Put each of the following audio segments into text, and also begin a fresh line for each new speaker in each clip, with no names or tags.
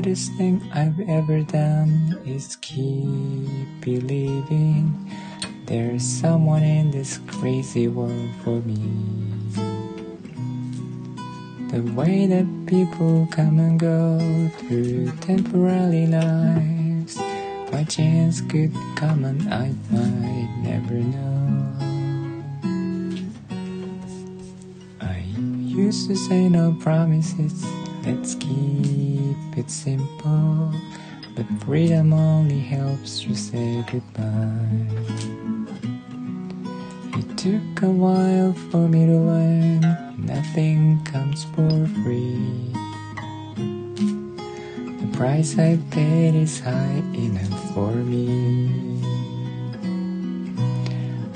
The hardest thing I've ever done is keep believing there's someone in this crazy world for me. The way that people come and go through temporary lives, by chance could come and I might never know. I used to say no promises, let's keep it simple. But freedom only helps you say goodbye. It took a while for me to learn nothing comes for free. The price I paid is high enough for me.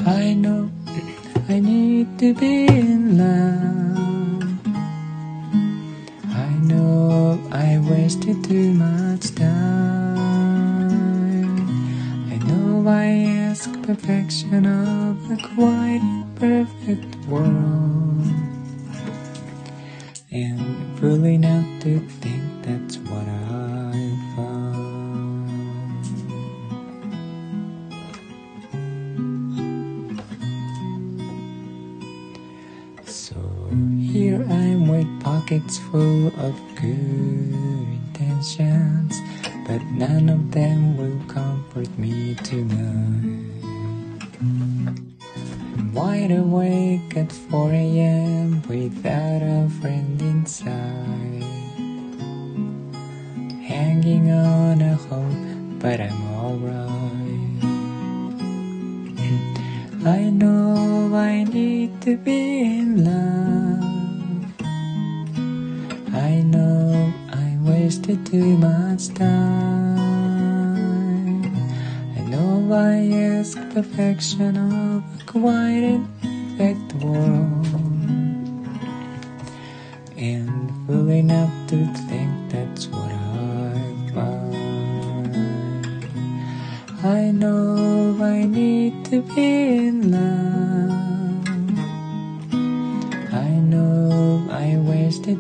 I know I need to be in love. Wasted too much time. I know why I ask perfection of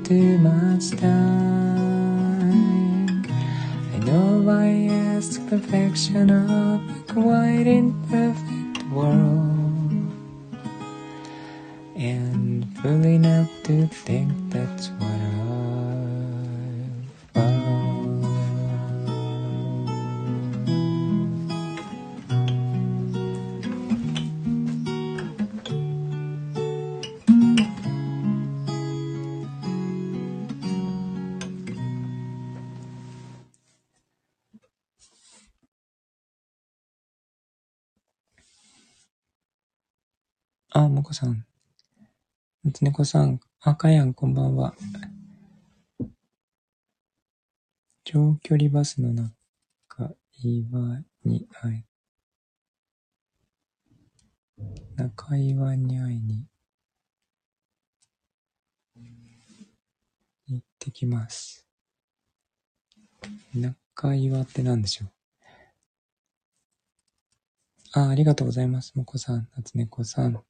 too much time. I know I ask perfection of a quite imperfect world. And full enough to think さん。夏猫さん。あ、かやん、こんばんは。長距離バスの中、岩に会い、中岩に会いに行ってきます。中岩って何でしょう？あ、ありがとうございます。もこさん、夏猫さん。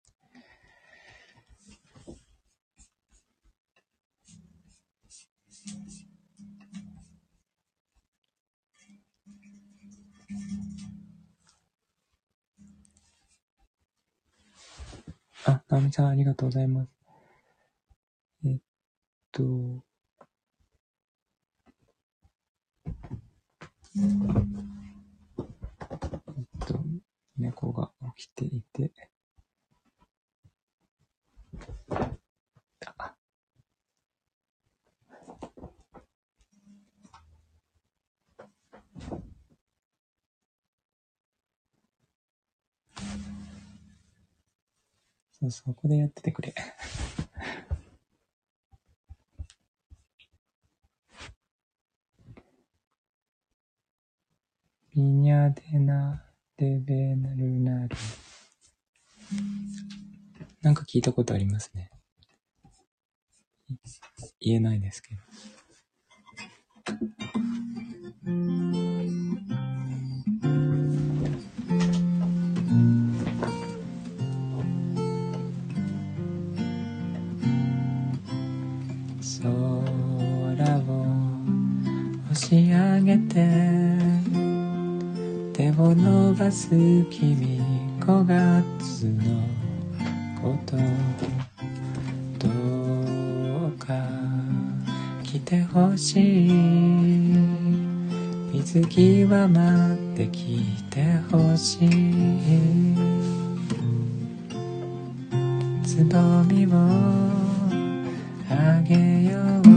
あ、なおみさん、ありがとうございます。えっと、えっと、猫が起きていて、あそう、そこでやっててくれ。ビニャデナデベナルナル。なんか聞いたことありますね。言えないですけど。し上げて手を伸ばす君5月のことどうか来てほしい水際待ってきてほしいつぼみをあげよう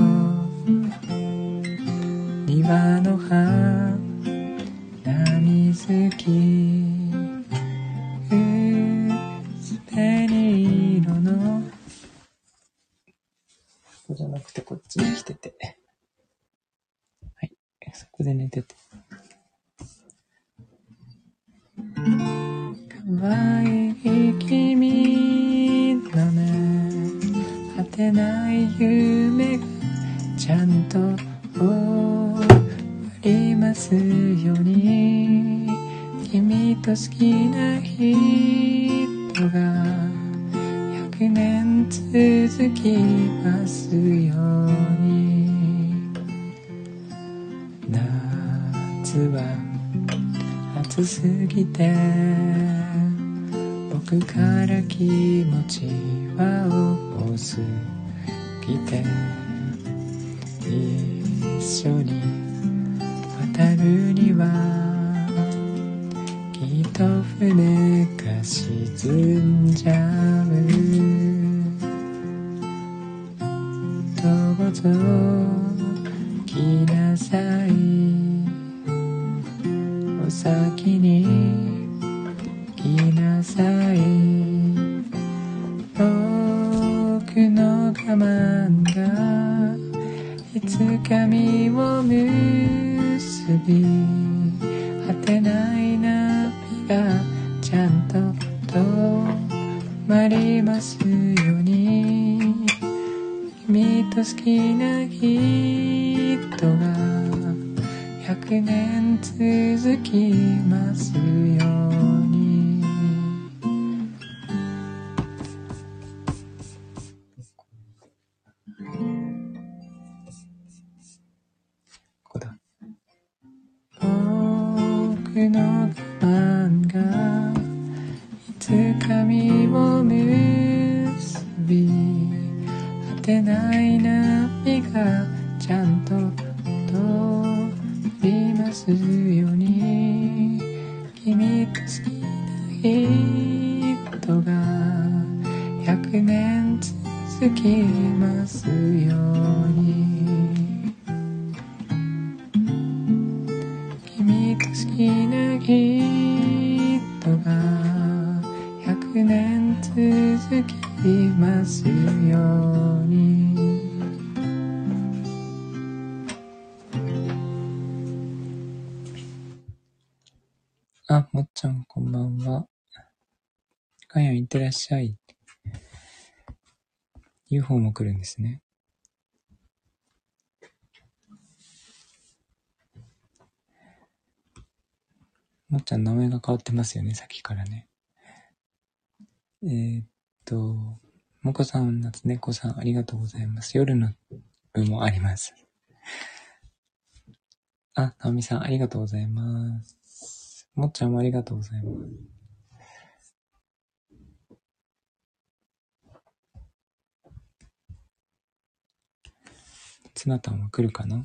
んですね。もっちゃん名前が変わってますよね、さっきからね。えー、っと、もこさん、夏猫さん、ありがとうございます。夜の部もあります。あ、なおみさん、ありがとうございます。もっちゃんもありがとうございます。ツナタンは来るかな？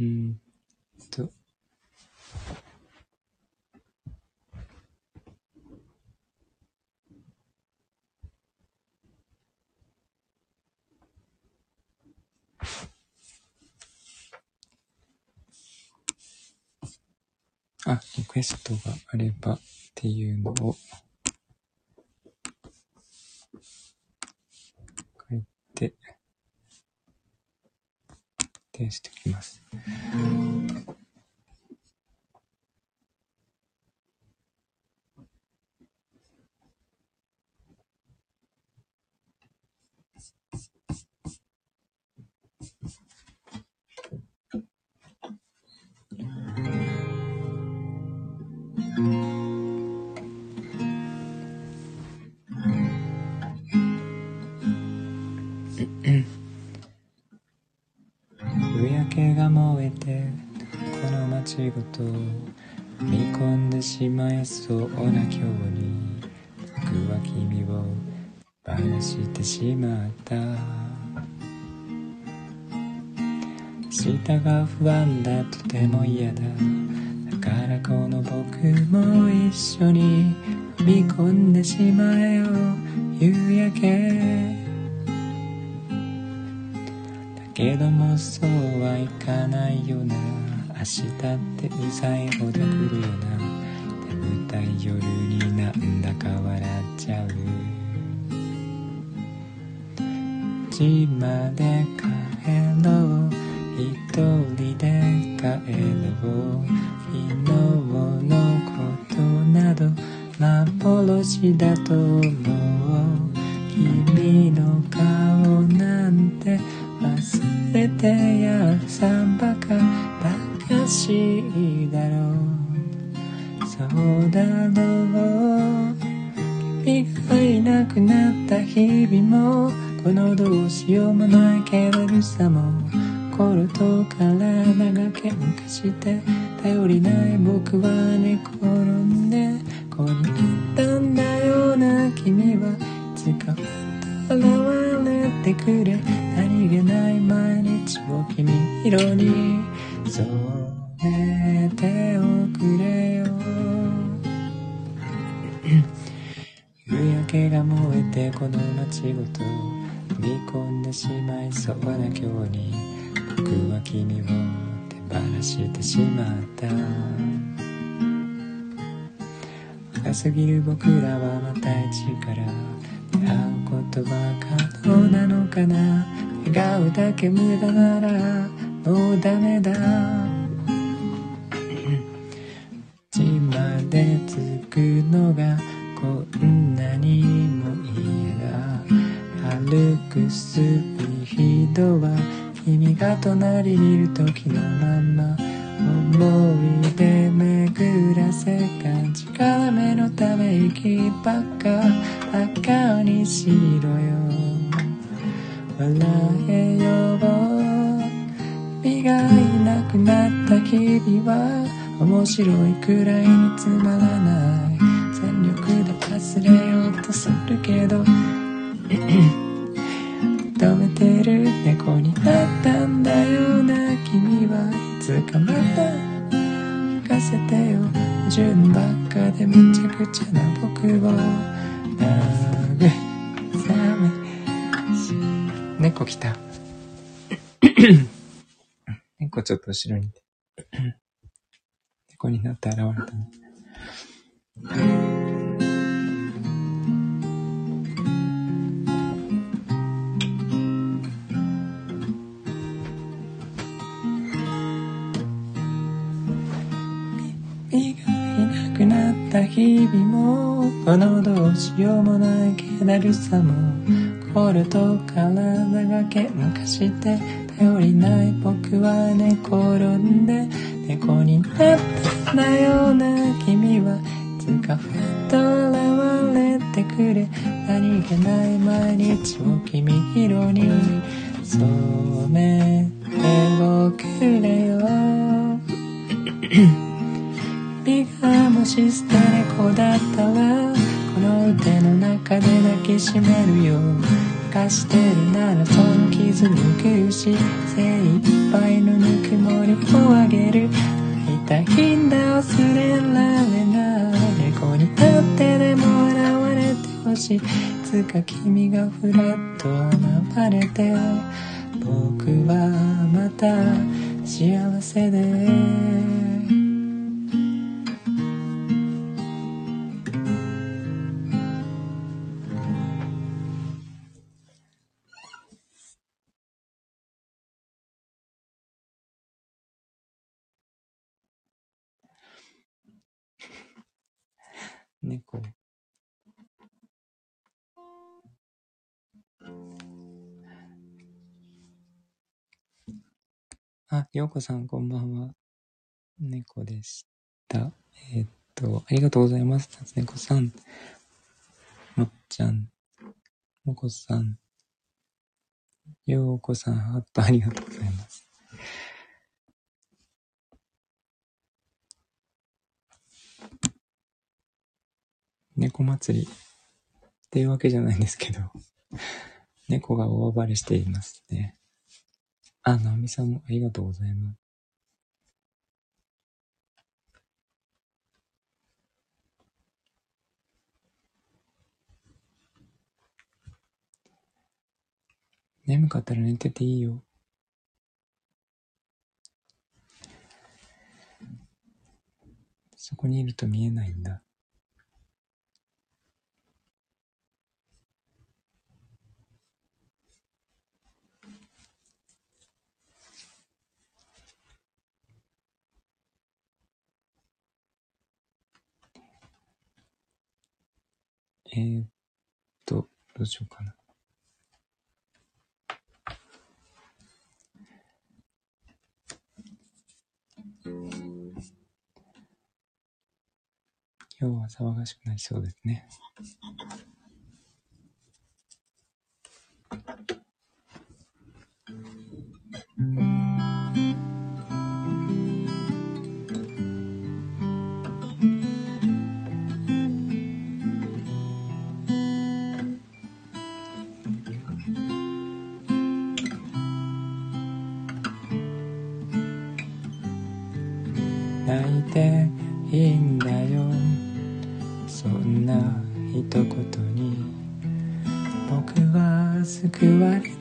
うんと。あ、リクエストがあればっていうのを書いて、提しておきます。夕焼けが燃えてこの街ごと見込ん。でしまいそうな今日に僕は君をバラしてしまった舌が不安だとても嫌だだからこの僕も一緒に飛び込ん。でしまえよ夕焼けだけどもそうはいかないよな明日ってうざいほど来るよな眠たい夜になんだか笑っちゃう。家まで帰ろう。一人で帰ろう。昨日のことなど幻だと思う。君のな純ばっかでめちゃくちゃな僕を慰め。猫来た。猫ちょっと後ろに 猫になって現れたね。日々もこのどうしようもない気だるさも心と体が喧嘩して頼りない僕は寝転んで猫になったんだよな君はいつかふっと現れてくれ何気ない毎日を君色に染めておくれよがもし捨て猫だったらこの腕の中で抱きしめるよ貸してるならその傷拭くし精一杯のぬくもりをあげる。会いたいんだ忘れられない。猫になってでも現れてほしい。い。つか君がふらっと現れて僕はまた幸せで。猫あ、ようこさんこんばんは。猫でした。えーっと、ありがとうございます。猫さん。もっちゃん。もこさん。ようこさん、ハートありがとうございます。猫祭りっていうわけじゃないんですけど、猫が大暴れしていますね。あ、ナオミさんもありがとうございます。眠かったら寝てていいよ。そこにいると見えないんだ。えー、っと、どうしようかな。今日は騒がしくなりそうですね。うん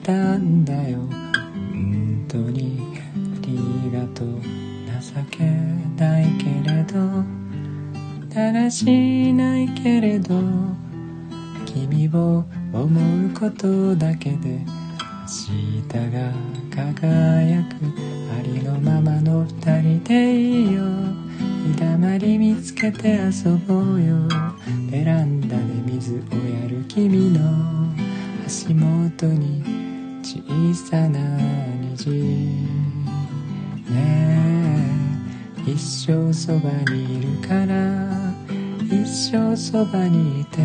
たんだよ。本当にありがとう。情けないけれど正しいそばにいて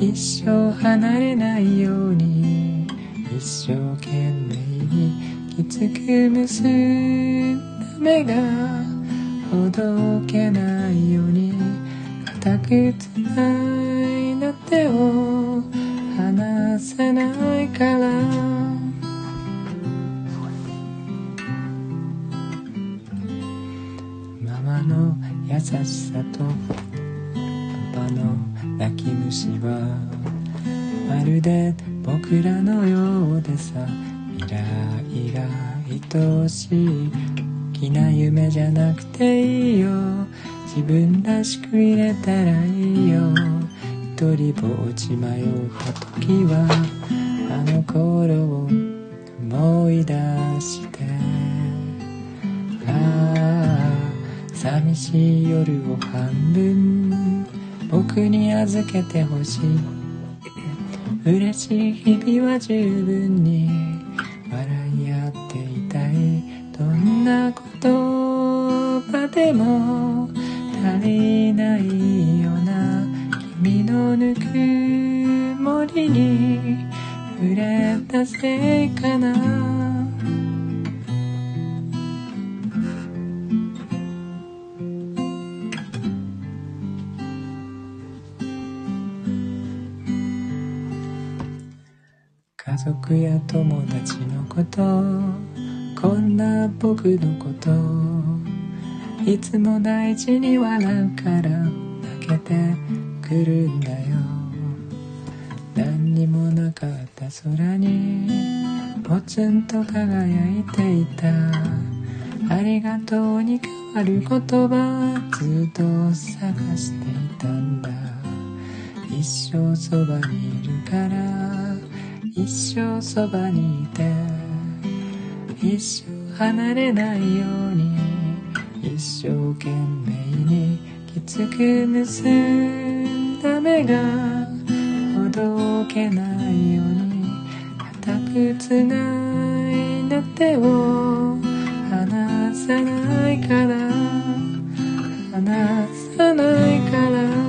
一生時はあの頃を思い出してああ寂しい夜を半分僕に預けてほしい。嬉しい日々は十分に笑い合っていたい。どんな言葉でも足りないような君のぬくりに触れたせいかな。家族や友達のことこんな僕のこといつも大事に笑うから泣けてくるんだよ。なかった空にポツンと輝いていた。ありがとうに変わる言葉ずっと探していたんだ。一生そばにいるから一生そばにいて。一生離れないように一生懸命にきつく結んだ目がどけないように。固くつないだ手を離さないから。離さないから。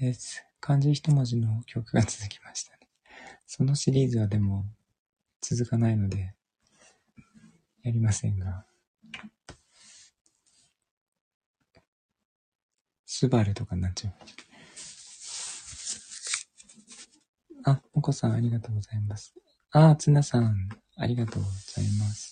です。漢字一文字の曲が続きましたね。そのシリーズはでも続かないので、やりませんが。スバルとかになっちゃう。あ、もこさんありがとうございます。あ、つなさんありがとうございます。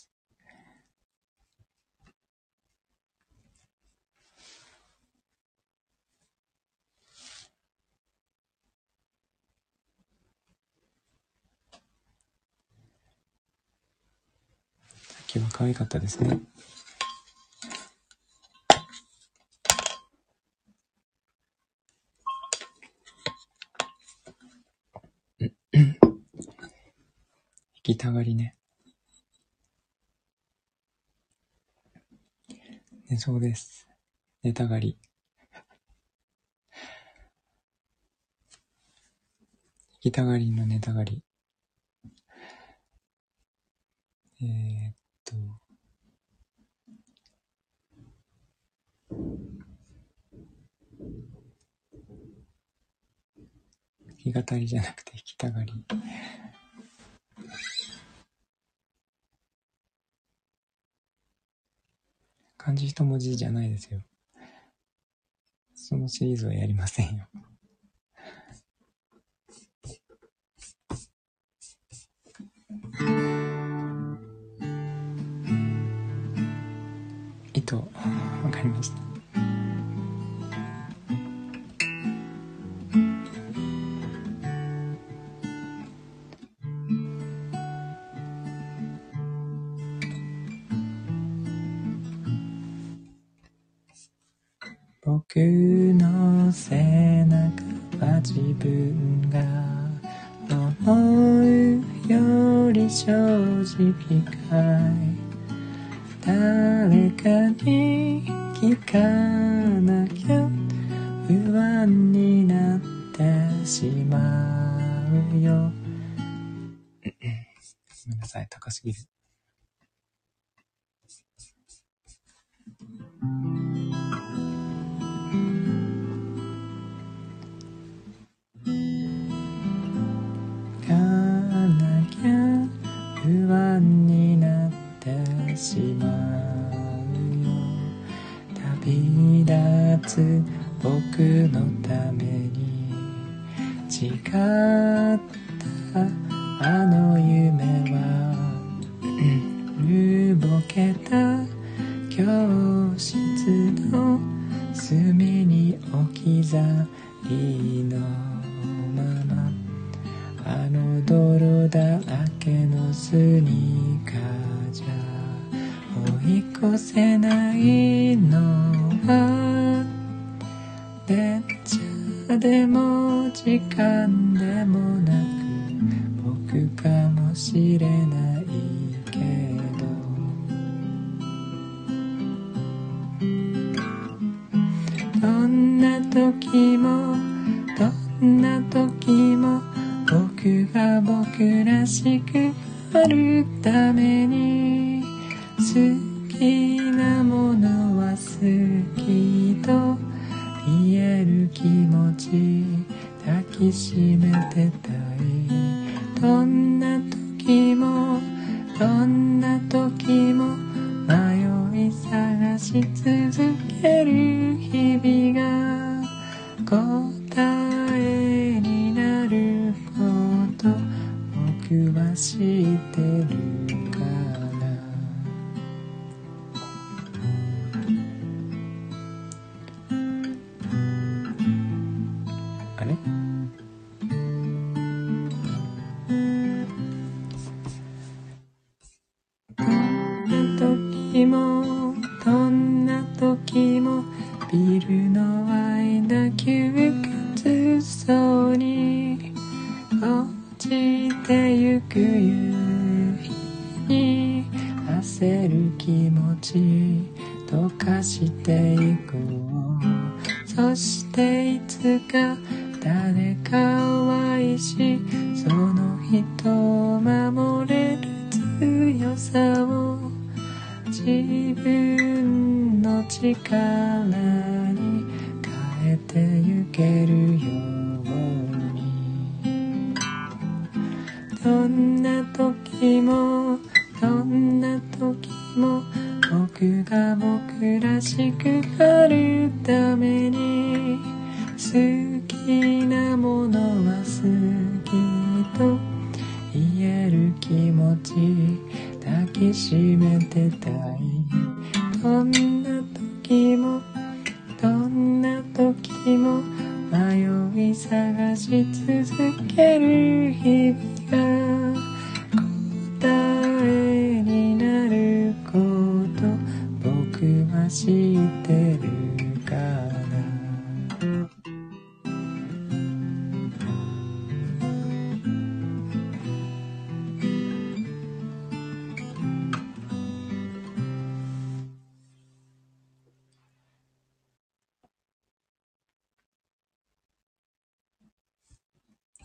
きは可愛かったですね。弾きたがりね。寝そうです。寝たがり。弾きたがりの寝たがり。えー、と、たりじゃなくて弾きたがり。漢字一文字じゃないですよ。そのシリーズはやりませんよ。機会誰かに聞かなきゃ不安になってしまうよ。ごめんなさい。高すもしれ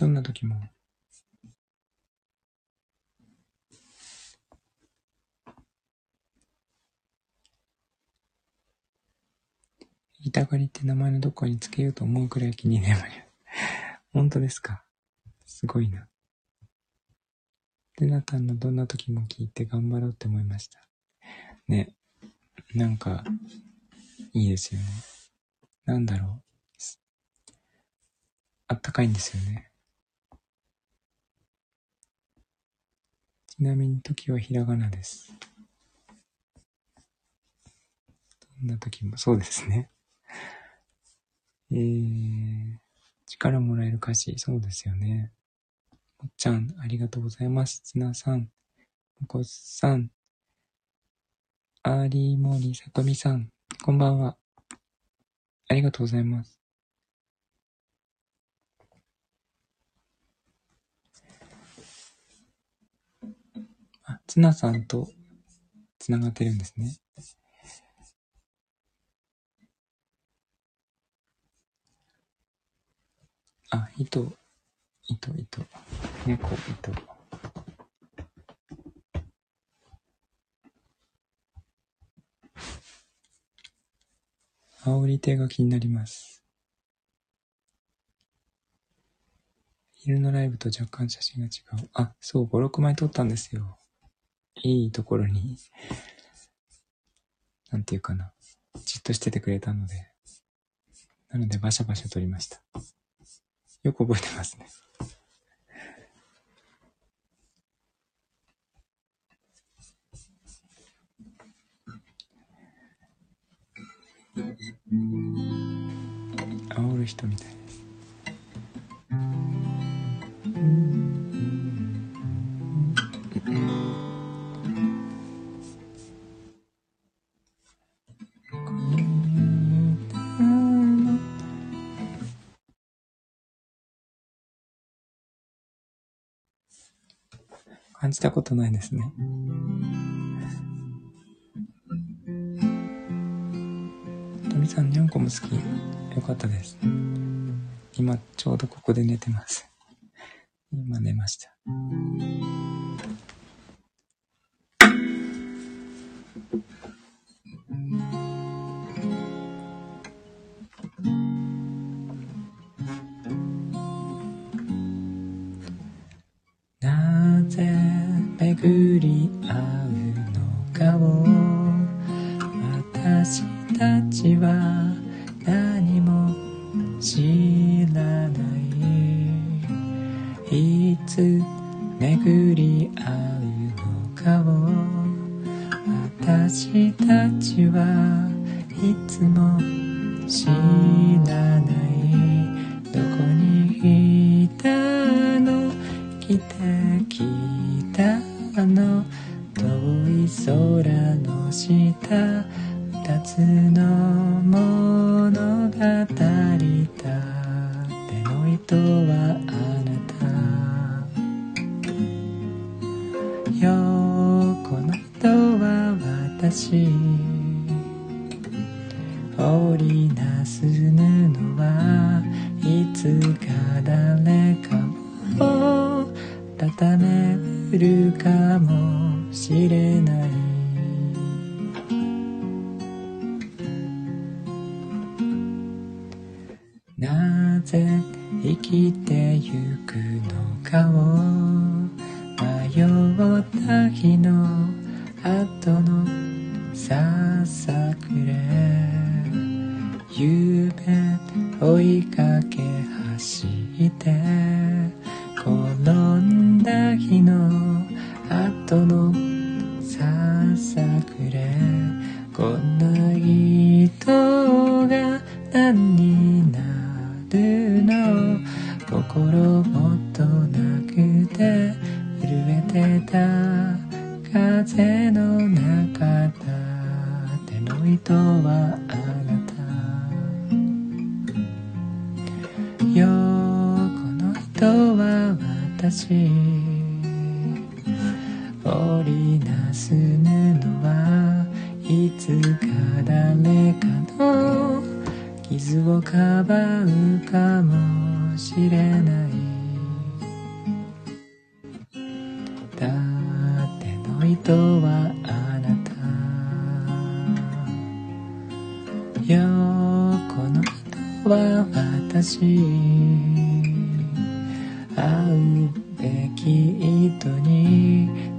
どんな時も言いたがりって名前のどこにつけようと思うくらい気になる。本当ですか？すごいな。ルナタンのどんな時も聞いて頑張ろうって思いました。ね。なんか、いいですよね。なんだろう。あったかいんですよね。ちなみに時はひらがなです。どんな時も、そうですね。えー、力もらえる歌詞、そうですよね。もっちゃん、ありがとうございます。つなさん、もこさん、ありもりさとみさん、こんばんは。ありがとうございます。あ、つなさんとつながってるんですね。あ、糸、糸、糸。猫、糸。煽り手が気になります。昼のライブと若干写真が違う。あ、そう、5、6枚撮ったんですよ。いいところに、なんていうかな。じっとしててくれたので。なので、バシャバシャ撮りました。よく覚えてますね。煽る人みたいです。じたことないですね。とみさん、にゃんこも好き？よかったです。今、ちょうどここで寝てます。今寝ました。巡り合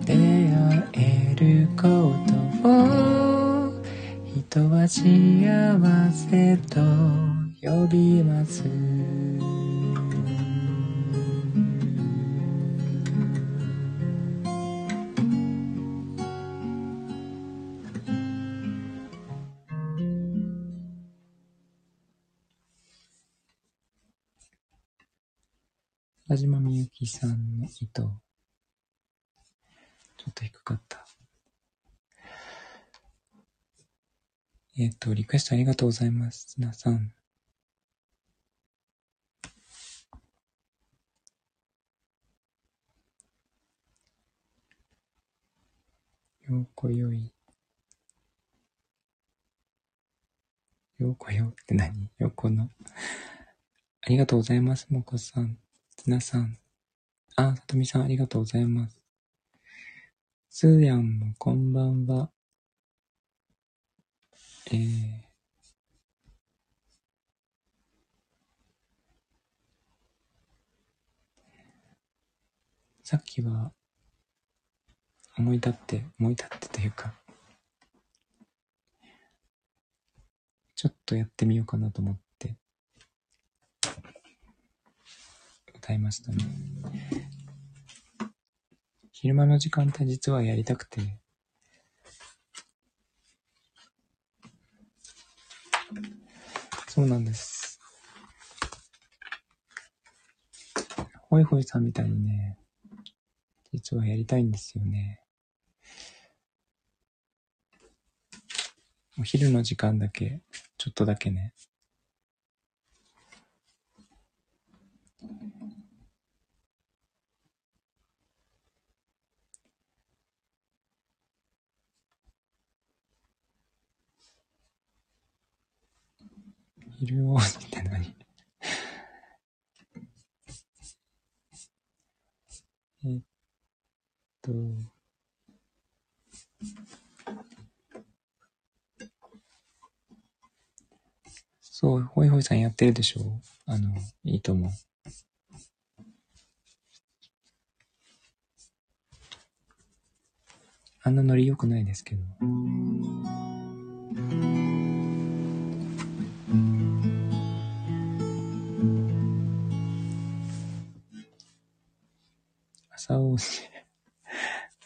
出会えることを人は幸せと呼びます田島みゆきさんの糸。と低かった。えっ、と、リクエストありがとうございます。皆さん。ようこよい。ようこよって何？横の。ありがとうございます、もこさん。つなさん。あ、さとみさんありがとうございます。つーやんもこんばんは。えー、さっきは思い立って、思い立ってというか、ちょっとやってみようかなと思って、歌いましたね。昼間の時間帯実はやりたくて、そうなんです。ホイホイさんみたいにね、実はやりたいんですよね。お昼の時間だけ、ちょっとだけね。昼王子って何？えっと、そう、ホイホイさんやってるでしょ？あの、いいと思う。あんなノリ良くないですけど。朝を、と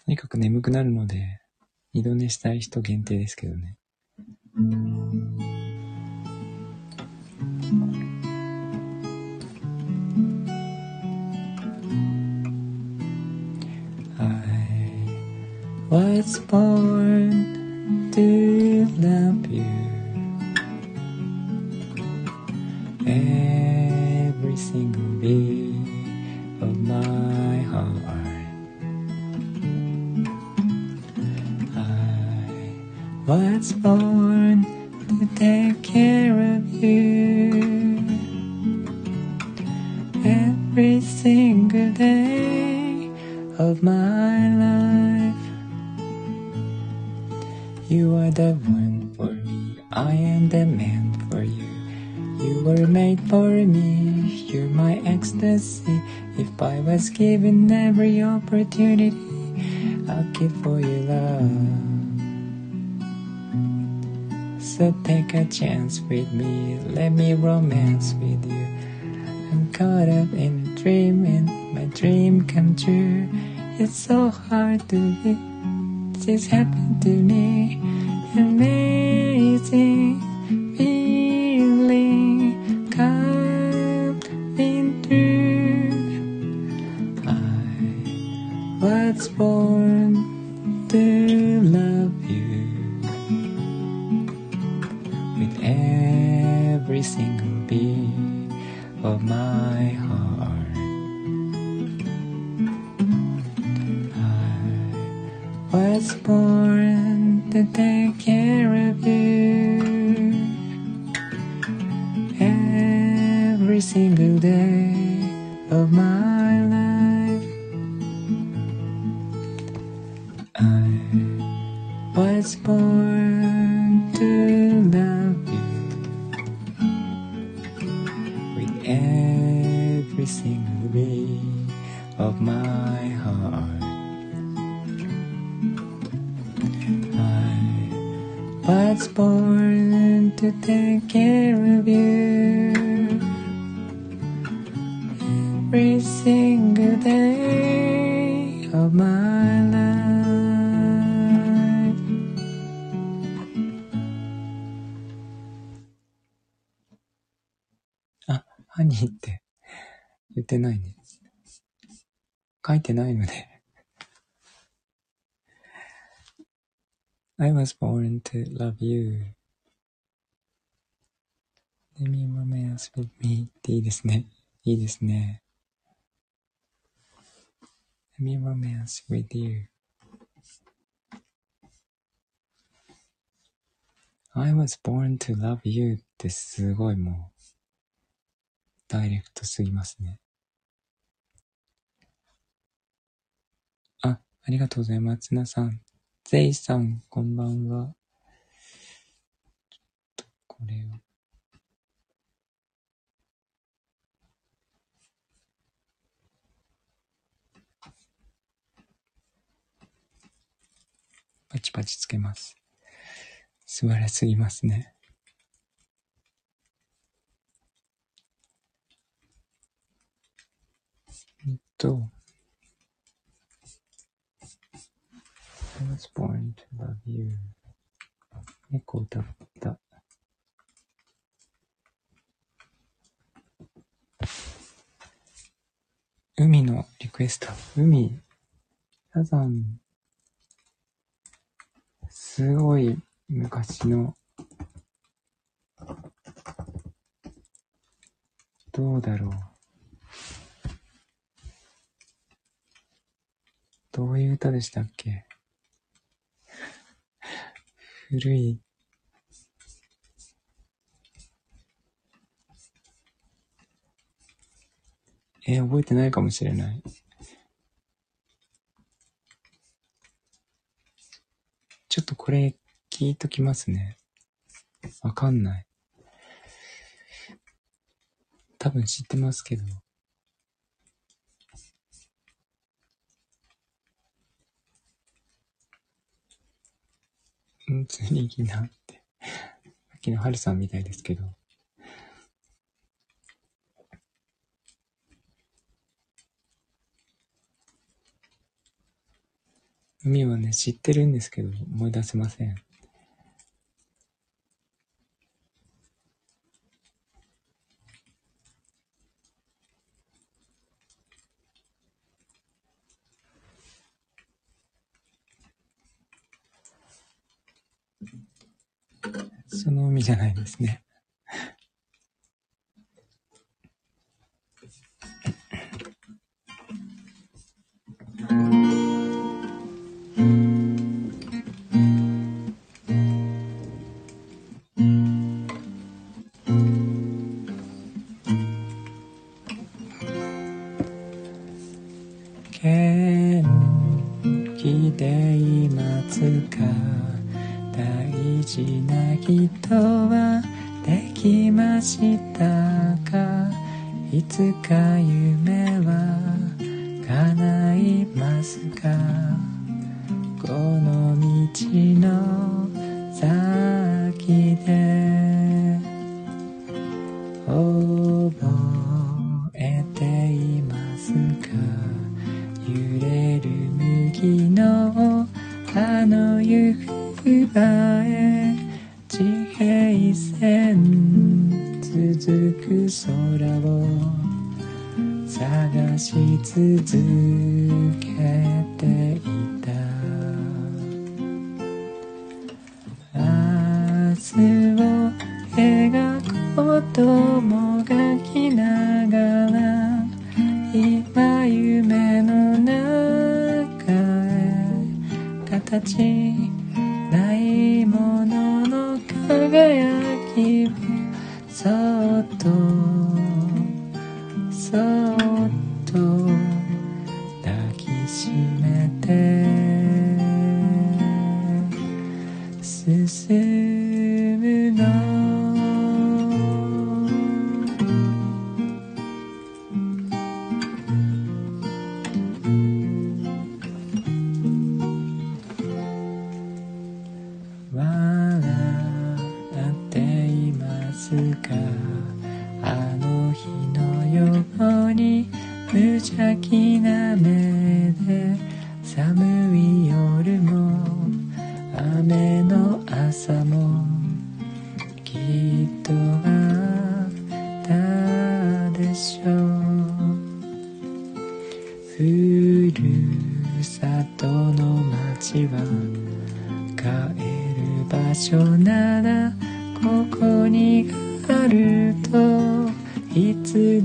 にかく眠くなるので、二度寝したい人限定ですけどね。I was born to love you every single beat of my was born to take care of you every single day of my life. You are the one for me, I am the man for you. You were made for me, you're my ecstasy. If I was given every opportunity, I'll give for your love. So take a chance with me, let me romance with you. I'm caught up in a dream and my dream come true. It's so hard to believe this happened to me. Amazing ハニーって言ってないね。書いてないので。I was born to love you. Let me romance with me っていいですね。いいですね。Let me romance with you. I was born to love you ってすごいもう、ダイレクトすぎますね。あ、ありがとうございます。なさん。ゼイさん、こんばんは。ちょっと、これを。パチパチつけます。素晴らしすぎますね。えっと、I was born to love you. 猫歌った。海のリクエスト。海、サザン、すごい昔の、どうだろう。どういう歌でしたっけ？古い。えー覚えてないかもしれない。ちょっとこれ聞いときますね。わかんない。多分知ってますけど。本当にいいなって。さっきのハルさんみたいですけど。海はね、知ってるんですけど、思い出せません。その海じゃないですね。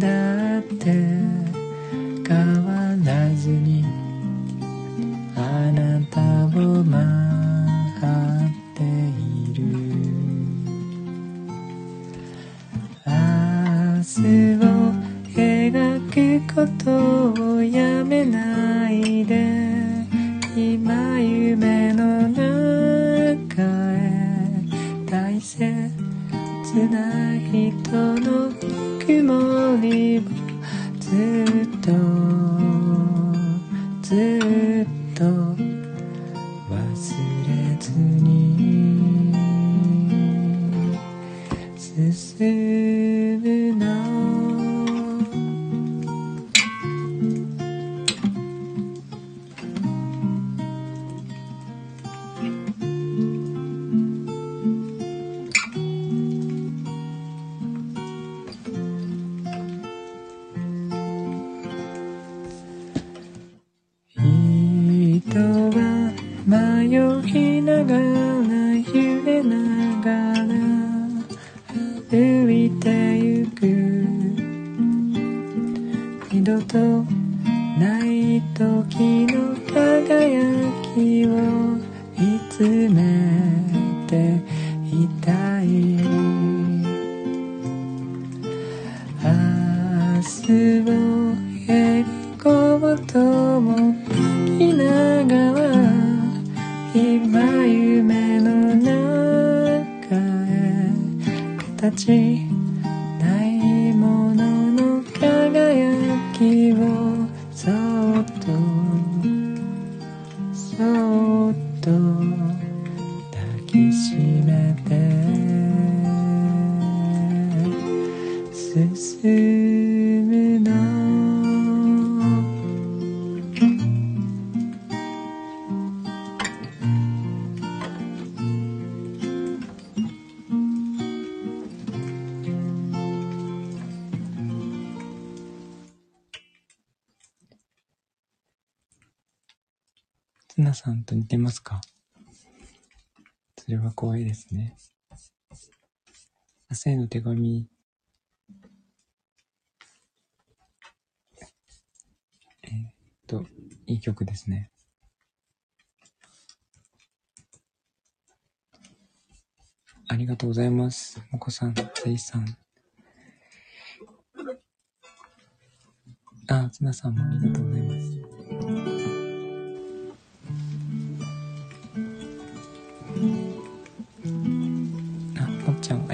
だって変わらずにあなたを待っている。明日を描くことをやめないで。怖いですね。朝への手紙。えーっと、いい曲ですね。ありがとうございます。もこさん、せいさん。あ、ツナさんもありがとうございます。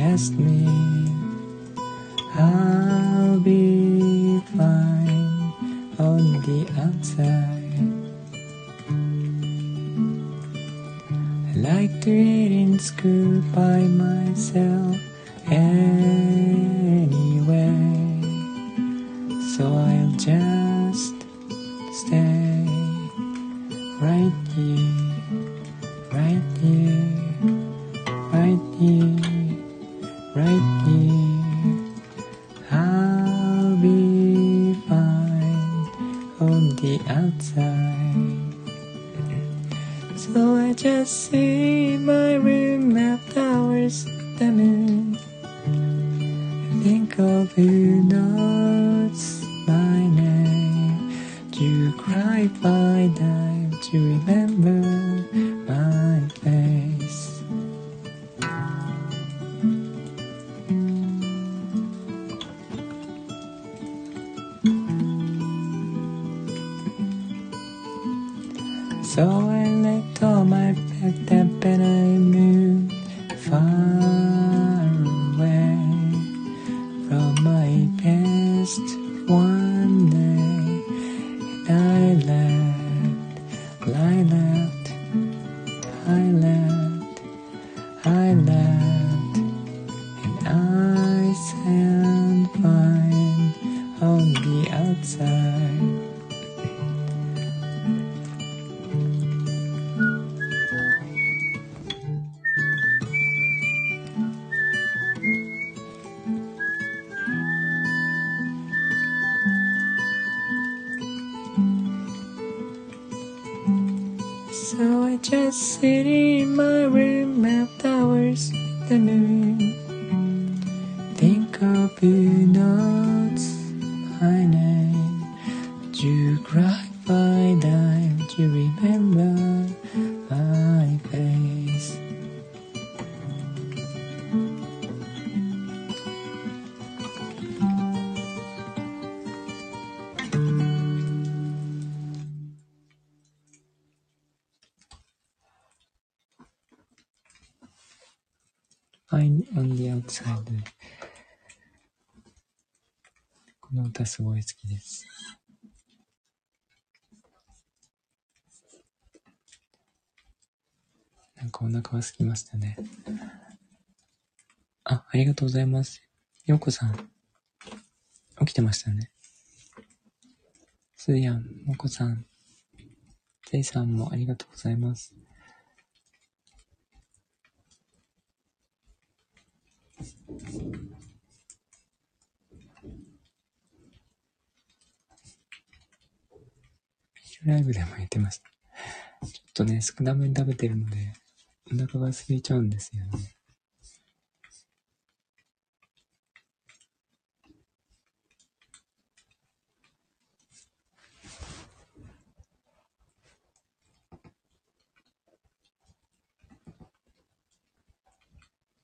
cast me. So I just sit in my room after hours with the moon. Think of you not my name. Do You cry すごい好きです。なんかお腹は空きましたね。あ、ありがとうございます。ようこさん。起きてましたね。すーやん、もこさん、ぜいさんもありがとうございます。ビールライブでも言ってました。ちょっと少なめに食べてるので、お腹が空いちゃうんですよね。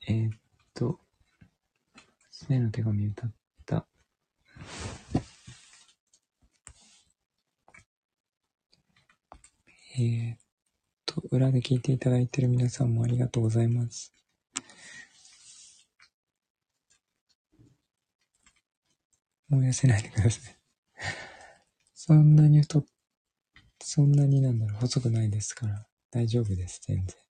えー、っと、娘の手紙歌った。えー、っと、裏で聞いていただいている皆さんもありがとうございます。もう痩せないでください。そんなに太っ、そんなになんだろう、細くないですから、大丈夫です、全然。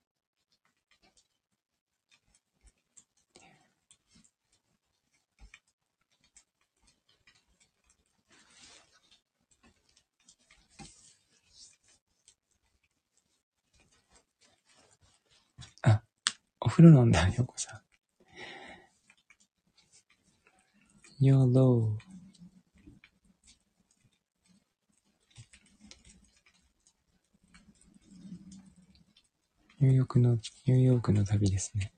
風呂なんだ、ようこさん。ヨローニューヨークの、ニューヨークの旅ですね。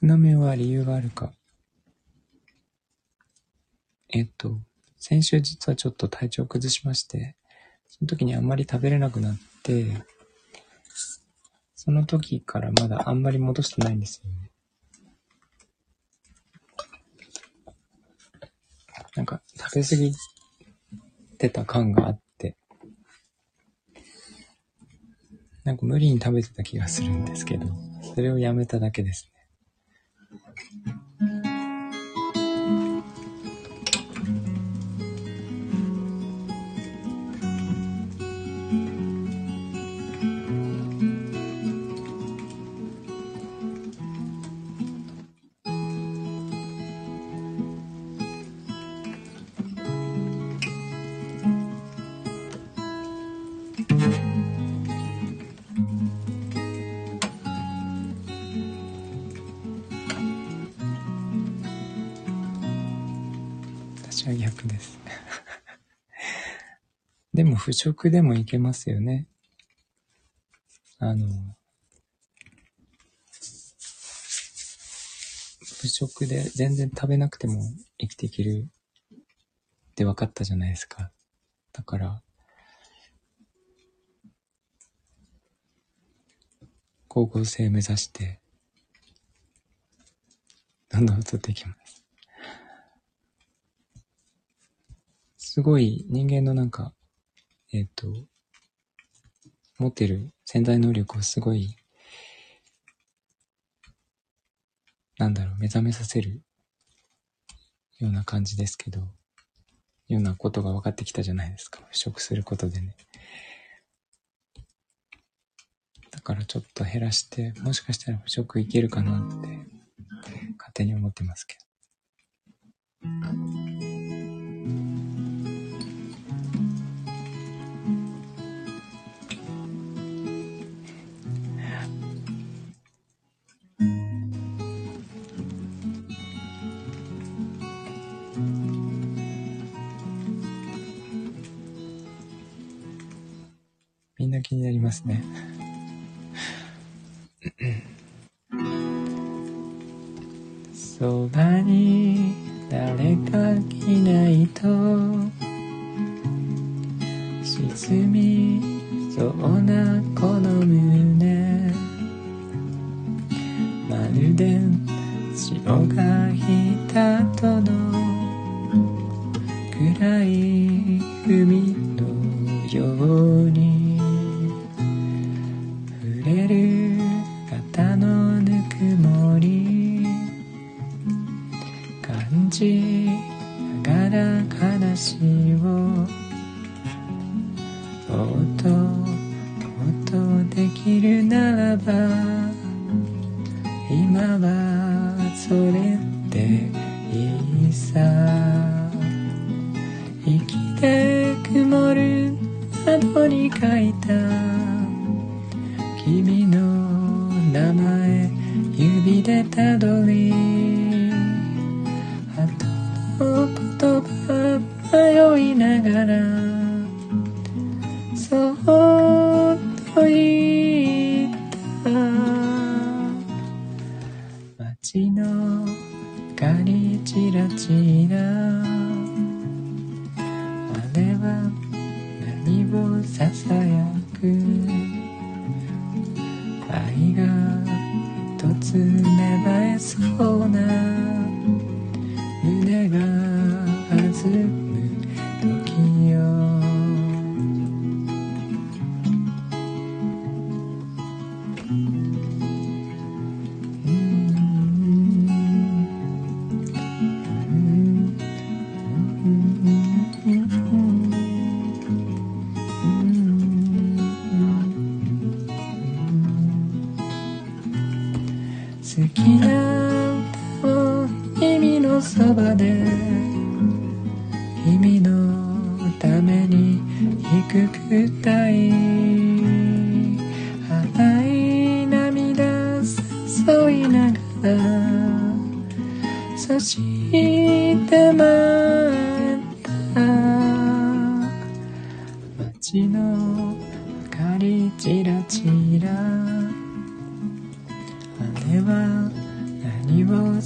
少なめは理由があるか。えっと、先週実はちょっと体調崩しまして、その時にあんまり食べれなくなって、その時からまだあんまり戻してないんですよね。なんか食べ過ぎてた感があって、なんか無理に食べてた気がするんですけど、それをやめただけです食でもいけますよね。あの、腐食で全然食べなくても生きていけるって分かったじゃないですか。だから、光合成目指して、どんどん太っていきます。すごい人間のなんか、えっ、と、持ってる潜在能力をすごい、なんだろう、目覚めさせるような感じですけど、ようなことが分かってきたじゃないですか。腐食することでね。だからちょっと減らして、もしかしたら腐食いけるかなって、勝手に思ってますけど。な気になりますね。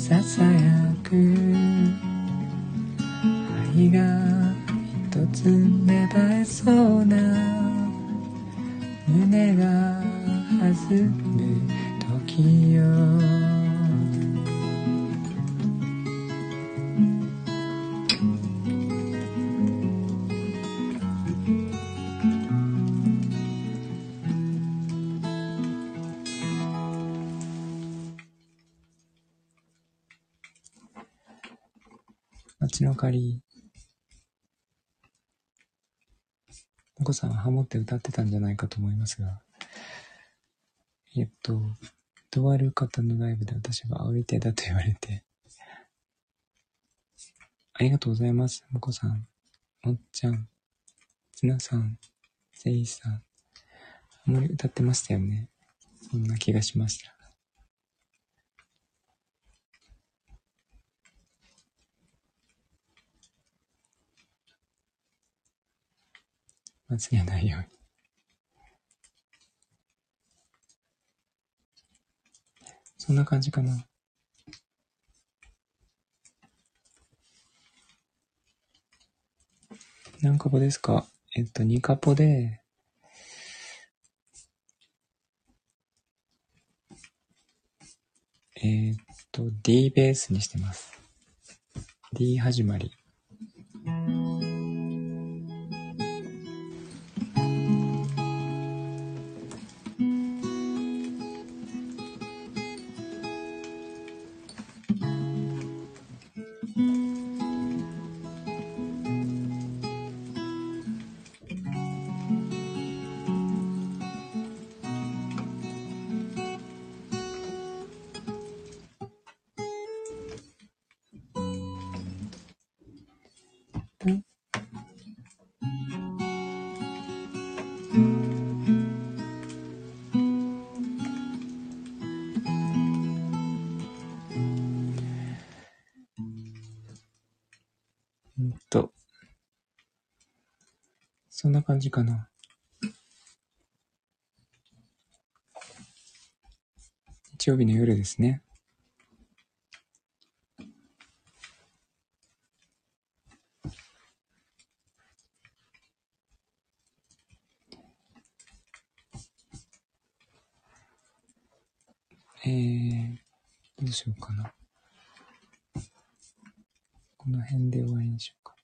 街の明かり。お子さんはハモって歌ってたんじゃないかと思いますが、えっと、とある方のライブで私は煽り手だと言われて、ありがとうございます。もこさん、もっちゃん、つなさん、せいさん。あまり歌ってましたよね。そんな気がしました。間違いないように。そんな感じかな。何カポですか？えっと、2カポで、えー、っと、D ベースにしてます。D 始まり。ですね。えー、どうしようかな。この辺で終わりにしようか。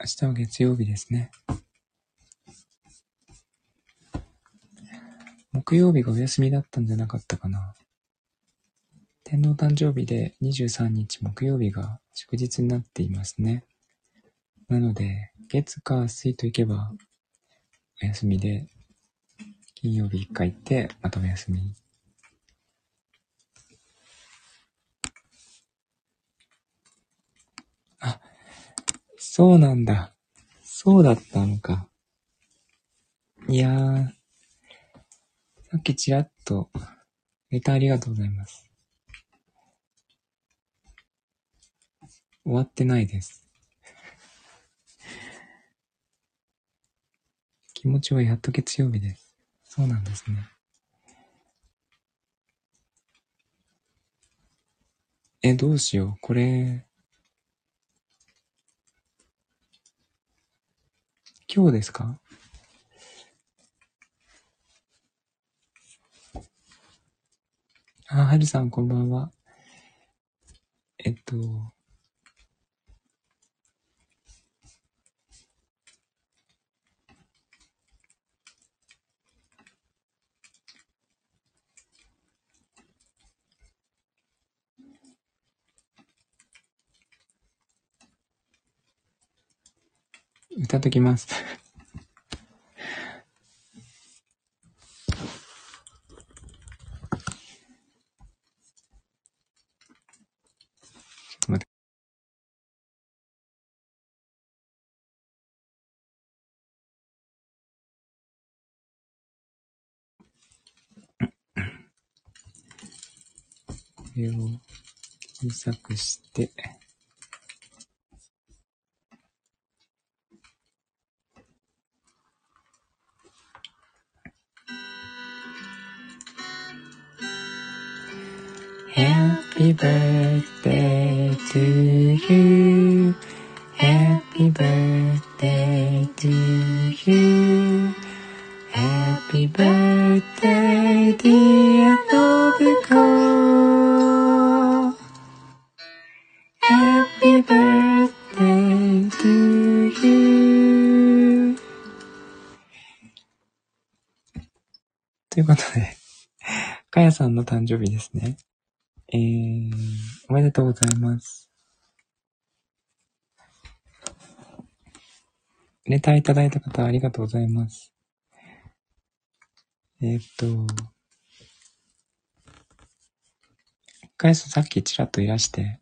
明日は月曜日ですね。木曜日がお休みだったんじゃなかったかな。天皇誕生日で23日木曜日が祝日になっていますね。なので、月火水と行けばお休みで、金曜日一回行って、またお休み。あ、そうなんだ。そうだったのか。いやー、さっきちらっと、レタありがとうございます。終わってないです。気持ちはやっと月曜日です。そうなんですね。え、どうしよう。これ、今日ですか？あ、はるさんこんばんは。えっと、歌っときます。ちょっと待って。これを小さくして、Happy birthday to you. Happy birthday to you. Happy birthday, dear Nobuko. Happy birthday to you. ということで、かやさんの誕生日ですね。えー、おめでとうございます。レタいただいた方ありがとうございます。え、っと、かやさっきちらっといらして、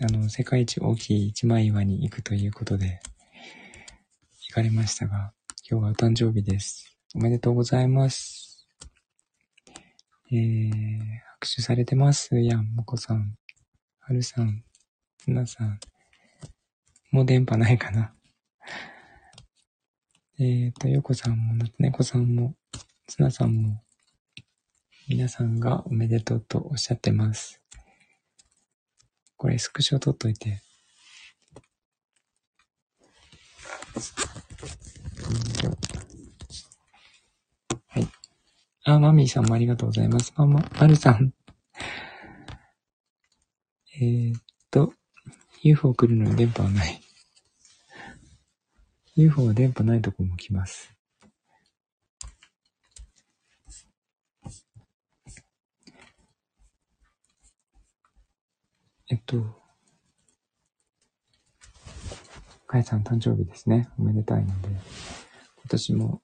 あの、世界一大きい一枚岩に行くということで、行かれましたが、今日はお誕生日です。おめでとうございます。えー、拍手されてます。やんもこさん。ははるさん、つなさん、もう電波ないかな。えっ、ー、と、よこさんも、なつねこさんも、つなさんも、皆さんがおめでとうとおっしゃってます。これスクショ撮っといて。はい。あ、マミーさんもありがとうございます。ママ、まるさん。え、っと、UFO 来るのに電波はない。UFO は電波ないとこも来ます。えっと、かやさん誕生日ですね。おめでたいので、今年も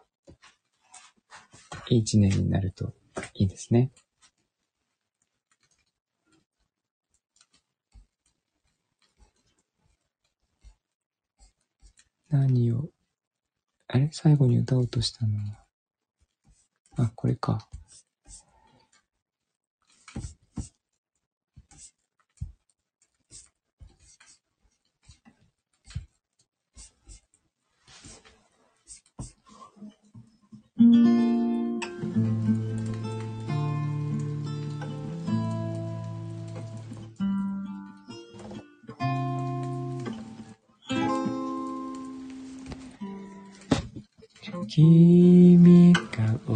いい一年になるといいですね。何を、あれ？最後に歌おうとしたのは、あ、これか。君が教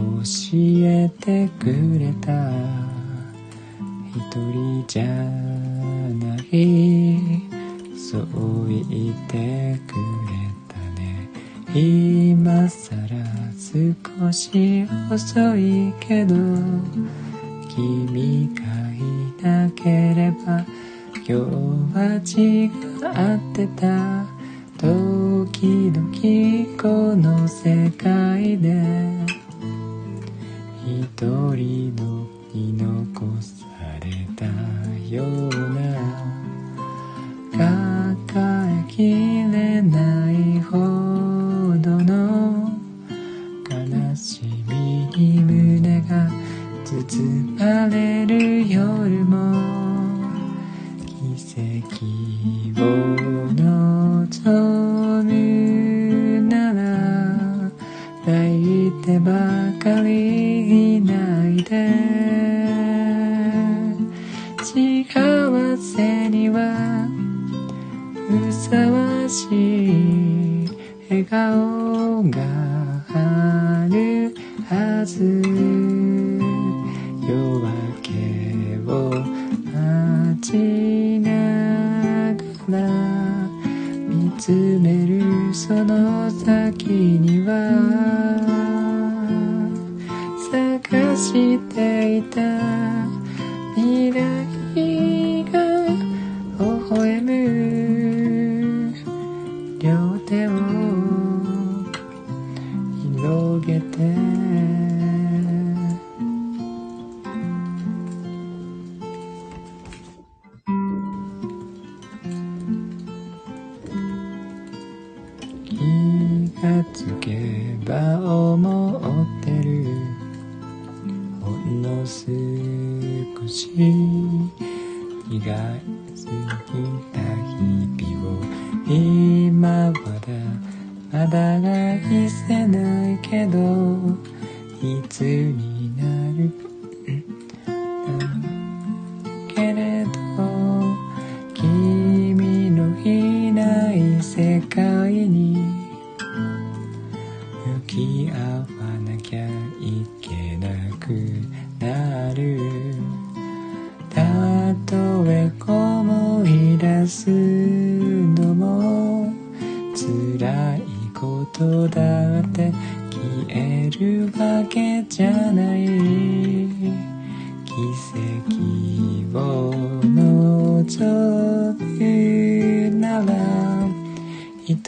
えてくれた。一人じゃない。そう言ってくれたね。今さら少し遅いけど君がいなければ今日は違ってた。時々この世界で一人のに残されたような抱えきれないほどの悲しみに胸が包まれる夜。幸せにはふさわしい笑顔があるはず。夜明けを待ちながら見つめるその先にはしていたまだ愛せないけどいつに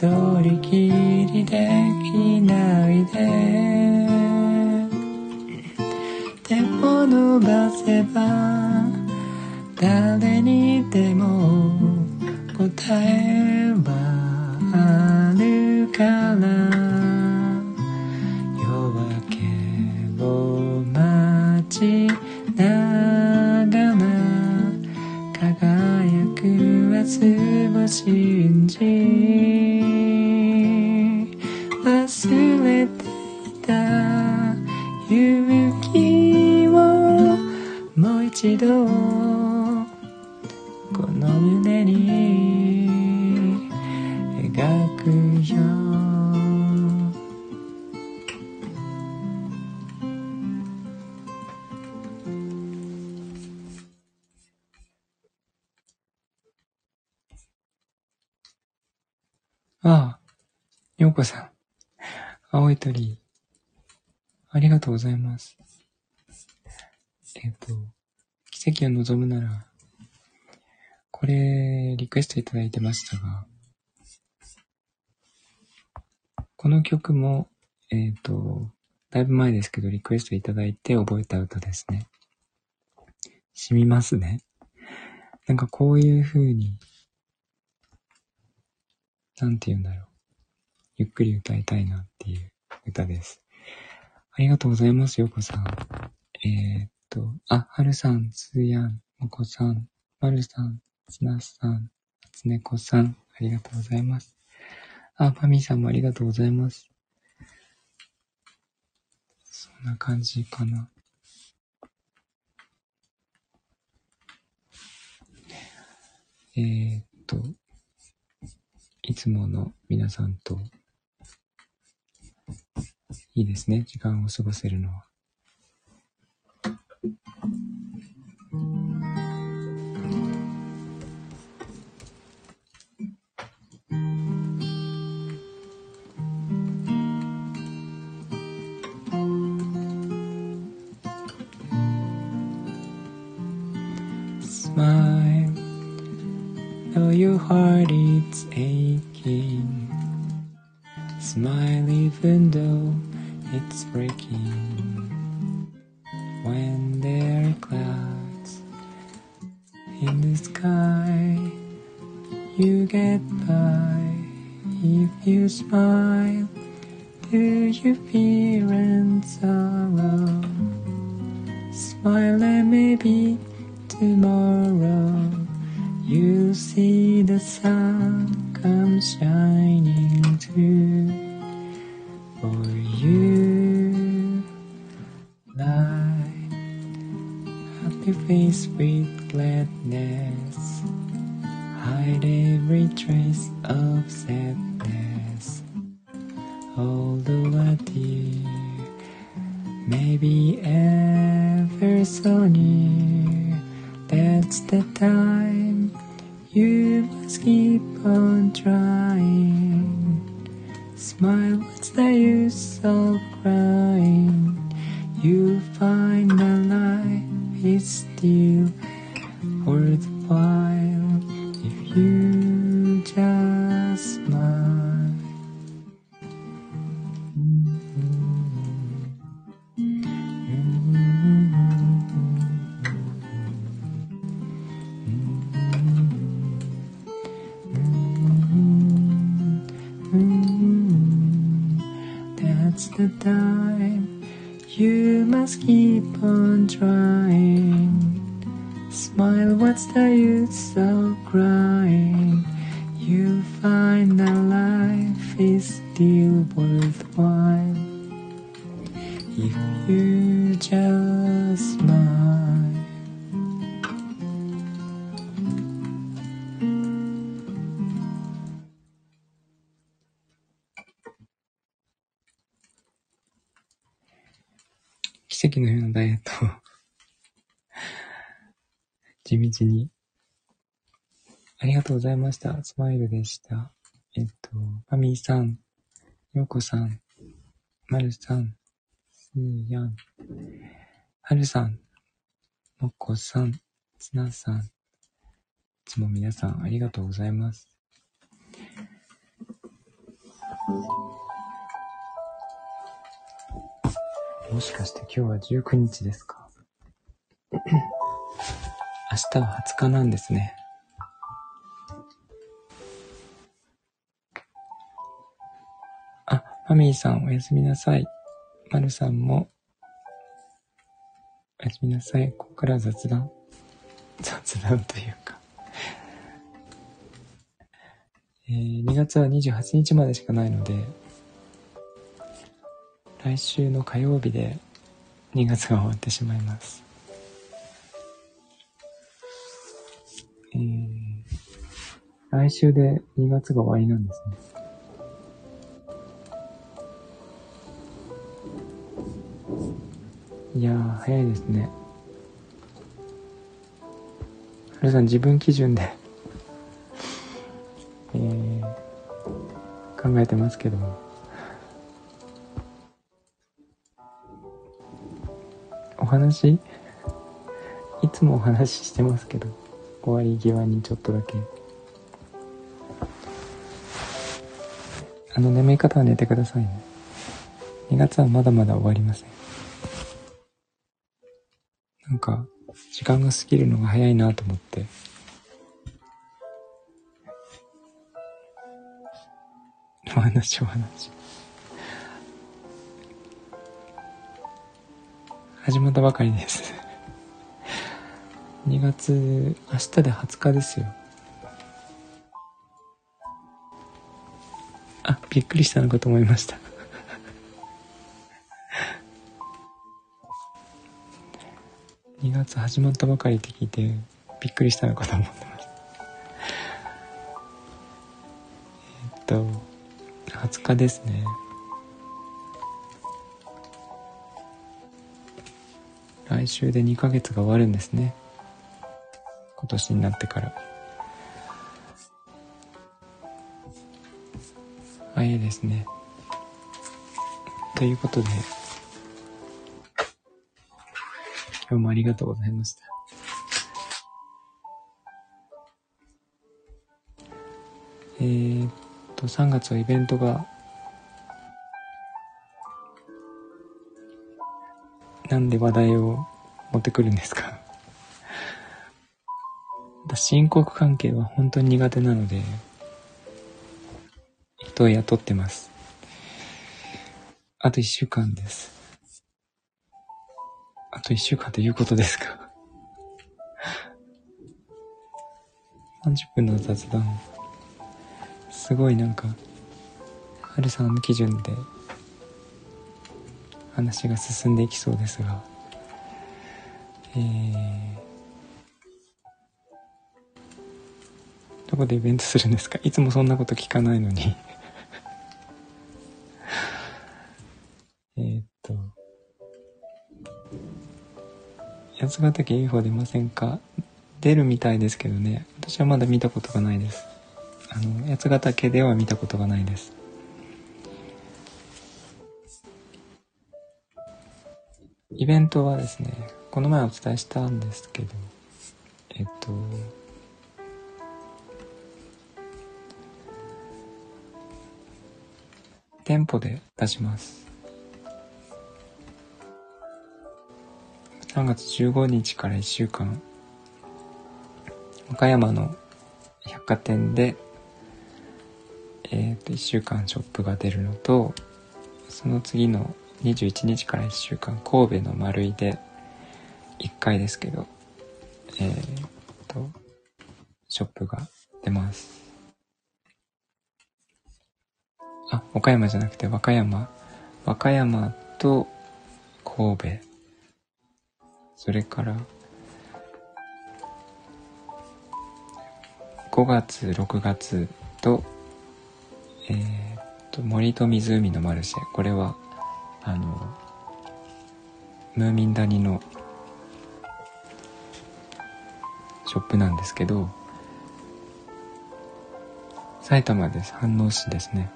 一人きりできないで。手を伸ばせば誰にでも答えはあるから。もう一度この胸に描くよああ、ようこさん。青い鳥。ありがとうございます。えっ、と、奇跡を望むなら、これ、リクエストいただいてましたが、この曲も、えっ、と、だいぶ前ですけど、リクエストいただいて覚えた歌ですね。染みますね。なんかこういう風に、なんて言うんだろう。ゆっくり歌いたいなっていう歌です。ありがとうございます、よこさん。えー、と、あ、はるさん、つーやん、もこさん、まるさん、つなさん、つねこさん、ありがとうございます。あ、パミーさんもありがとうございます。そんな感じかな。えー、っと、いつもの皆さんと、いいですね、時間を過ごせるのは。Your heart it's aching. Smile even though it's breaking. When there are clouds in the sky, you get by. If you smile, do you fear and sorrow? Smile and maybe tomorrow sun ざいました。スマイルでした。えっと、パミーさん、ヨコさん、マルさん、スーヤン、ハルさん、モコさん、ツナさん、いつも皆さんありがとうございます。もしかして今日は19日ですか？明日は20日なんですね。マミーさんおやすみなさい。マルさんもおやすみなさい。ここから雑談雑談というかえー、2月は28日までしかないので、来週の火曜日で2月が終わってしまいます。えー、来週で2月が終わりなんですね。いやー、早いですね。はるさん自分基準でえー、考えてますけども。お話？いつもお話ししてますけど、終わり際にちょっとだけ。あの眠い方は寝てくださいね。2月はまだまだ終わりません。か、時間が過ぎるのが早いなと思って。お 話お話。始まったばかりです。2月、明日で20日ですよ。あ、びっくりしたのかと思いました。始まったばかりって聞いてびっくりしたのかと思ってました。えっと20日ですね。来週で2ヶ月が終わるんですね。今年になってから。早いですね。ということで今日もありがとうございました。えー、っと、3月はイベントが、なんで話題を持ってくるんですか？申告関係は本当に苦手なので、人を雇ってます。あと1週間です。と一週間ということですか ?30 分の雑談。すごいなんか、はるさんの基準で話が進んでいきそうですが、えー、どこでイベントするんですか？いつもそんなこと聞かないのに八ヶ岳 UFO 出ませんか？出るみたいですけどね。私はまだ見たことがないです。あの、八ヶ岳では見たことがないです。イベントはですね、この前お伝えしたんですけど、えっと、店舗で出します。3月15日から1週間、和歌山の百貨店で、えっ、ー、と、1週間ショップが出るのと、その次の21日から1週間、神戸の丸井で、1回ですけど、えっ、ー、と、ショップが出ます。あ、岡山じゃなくて和歌山。和歌山と神戸それから、5月、6月と、えー、っと、森と湖のマルシェ。これは、あの、ムーミン谷のショップなんですけど、埼玉です。飯能市ですね。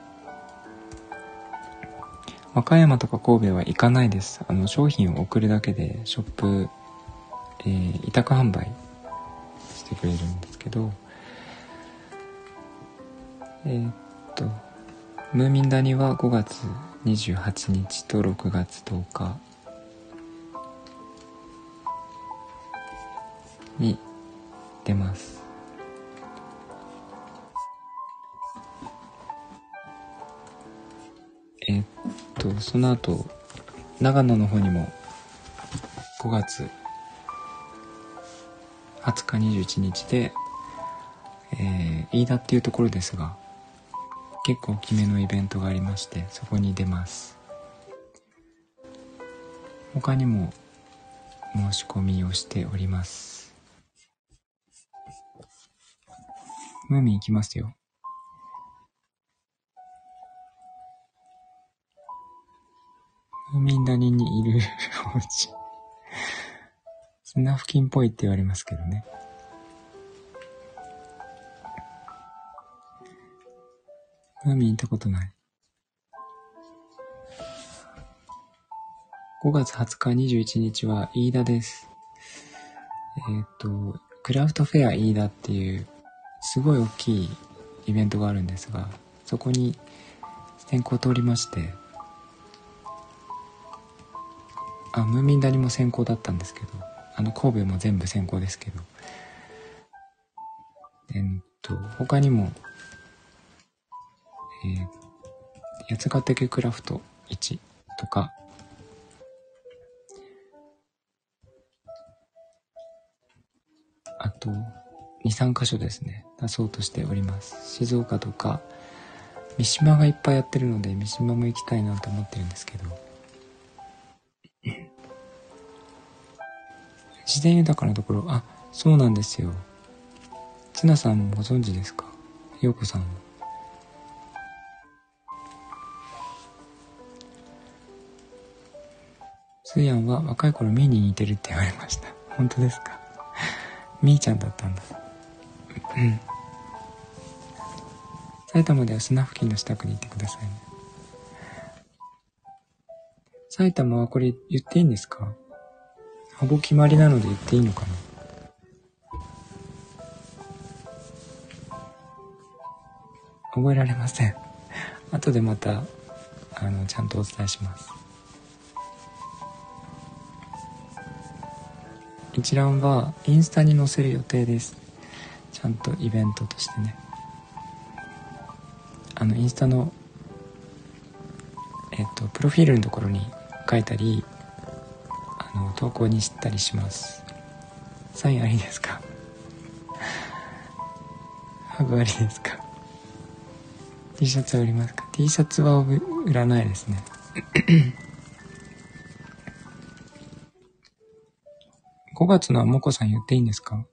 和歌山とか神戸は行かないです。あの、商品を送るだけで、ショップ、えー、委託販売してくれるんですけど、えー、っと、ムーミン谷は5月28日と6月10日に出ます。えー、っと、その後、長野の方にも5月20日21日で、えー、飯田っていうところですが、結構大きめのイベントがありましてそこに出ます。他にも申し込みをしております。ムーミン行きますよ。ムーミン谷にいる お家砂付近っぽいって言われますけどね海行ったことない。5月20日21日は飯田です。えっ、ー、と、クラフトフェア飯田っていうすごい大きいイベントがあるんですが、そこに先行通りまして、あ、ムーミン谷も先行だったんですけど、あの神戸も全部先行ですけど、えっと、他にもえー、八ヶ岳クラフト1とか、あと、2、3箇所ですね、出そうとしております。静岡とか、三島がいっぱいやってるので、三島も行きたいなと思ってるんですけど、自然豊かなところ、あ、そうなんですよ。ツナさんもご存知ですか？ようこさんも。スーヤンは若い頃ミーに似てるって言われました。本当ですか？ミーちゃんだったんだ。うん。埼玉では砂付近の近くに行ってくださいね。埼玉はこれ言っていいんですか？ほぼ決まりなので言っていいのかな？覚えられません。後でまた、あの、ちゃんとお伝えします。一覧はインスタに載せる予定ですちゃんとイベントとしてねあのインスタのえっとプロフィールのところに書いたり投稿にしたりします。サインありですか？ハグありですか？T シャツは売りますか？T シャツは売らないですね。5月のはもこさん言っていいんですか？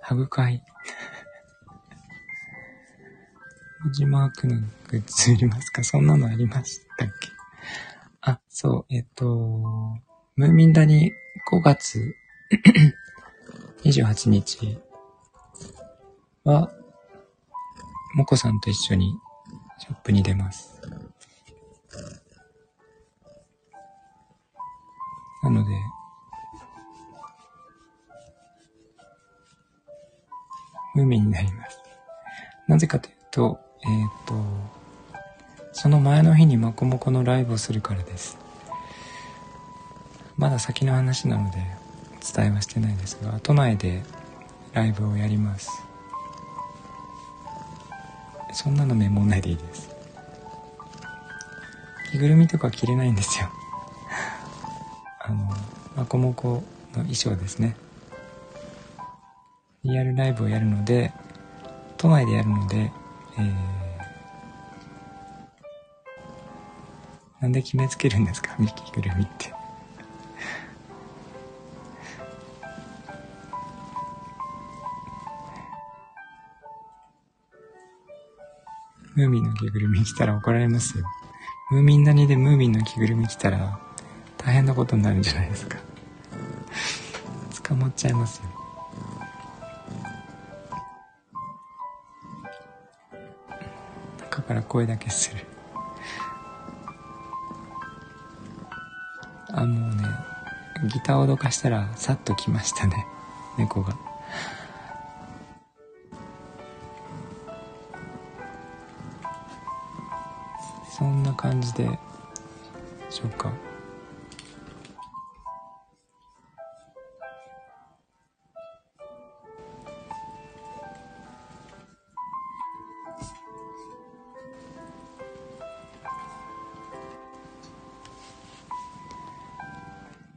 ハグ会。文字マークのグッズ売りますか？そんなのありましたっけ、そう、えっと、ムーミン谷5月 28日は、もこさんと一緒にショップに出ます。なので、無味になります。なぜかというと、えっ、ー、と、その前の日にマコモコのライブをするからです。まだ先の話なので伝えはしてないですが、都内でライブをやります。そんなのメモないでいいです。着ぐるみとか着れないんですよ。あのマコモコの衣装ですねリアルライブをやるので都内でやるので、えー、なんで決めつけるんですかミキぐるみってムーミンの着ぐるみ着たら怒られますよ。ムーミン谷でムーミンの着ぐるみ着たら大変なことになるんじゃないですか。捕まっちゃいますよ。中から声だけする。あもうねギターをどかしたらさっと来ましたね。猫が。感じでしょうか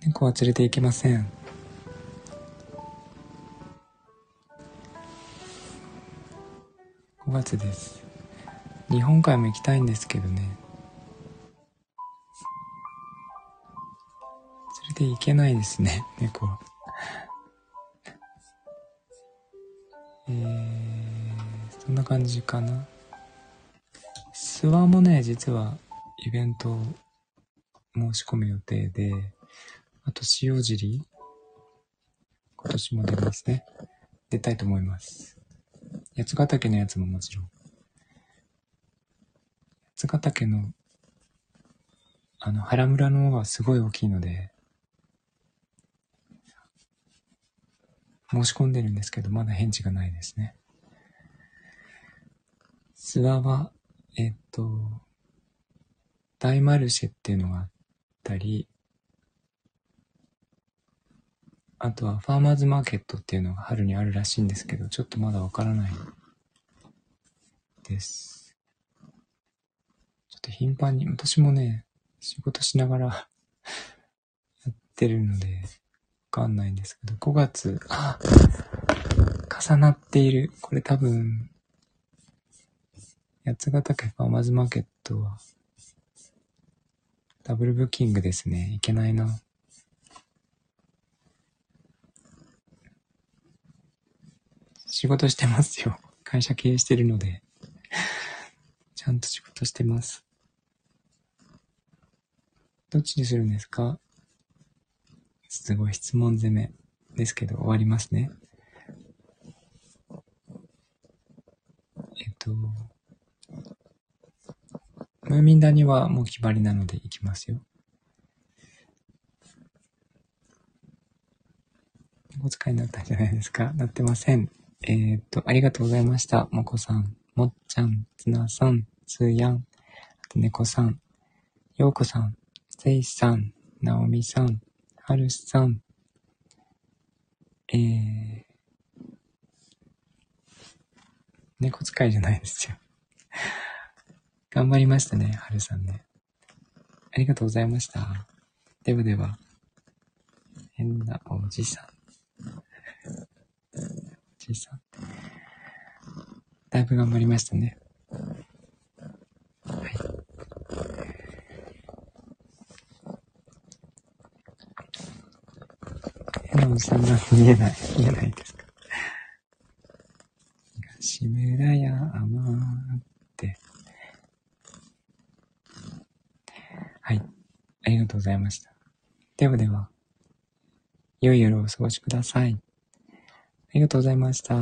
猫は連れて行けません5月です。日本海も行きたいんですけどね。それで行けないですね、猫は。えー、そんな感じかな。諏訪もね、実はイベントを申し込む予定で、あと塩尻、今年も出ますね。出たいと思います。八ヶ岳のやつももちろん。八ヶ岳の、あの、原村の方がすごい大きいので、申し込んでるんですけど、まだ返事がないですね。諏訪は、えっと、大マルシェっていうのがあったり、あとはファーマーズマーケットっていうのが春にあるらしいんですけど、ちょっとまだわからないです。ちょっと頻繁に、私もね、仕事しながら やってるので、かんないんですけど、5月、あ、重なっている。これ多分、八ヶ岳ファーマーズマーケットは、ダブルブッキングですね。いけないな。仕事してますよ。会社経営してるので。ちゃんと仕事してます。どっちにするんですか？すごい質問攻めですけど、終わりますね。えっと、ムーミン谷はもう決まりなので行きますよ。お使いになったんじゃないですかなってません。えー、っと、ありがとうございました。もこさん、もっちゃん、つなさん、つやん、あとねこさん、ようこさん、せいさん、なおみさん、はるさん、えー、猫使いじゃないですよ。頑張りましたね、はるさんね。ありがとうございました。ではでは、変なおじさん。おじさん。だいぶ頑張りましたね。はい。でもさんが見えない。見えないですか。東村山って。はい。ありがとうございました。ではでは、良い夜をお過ごしください。ありがとうございました。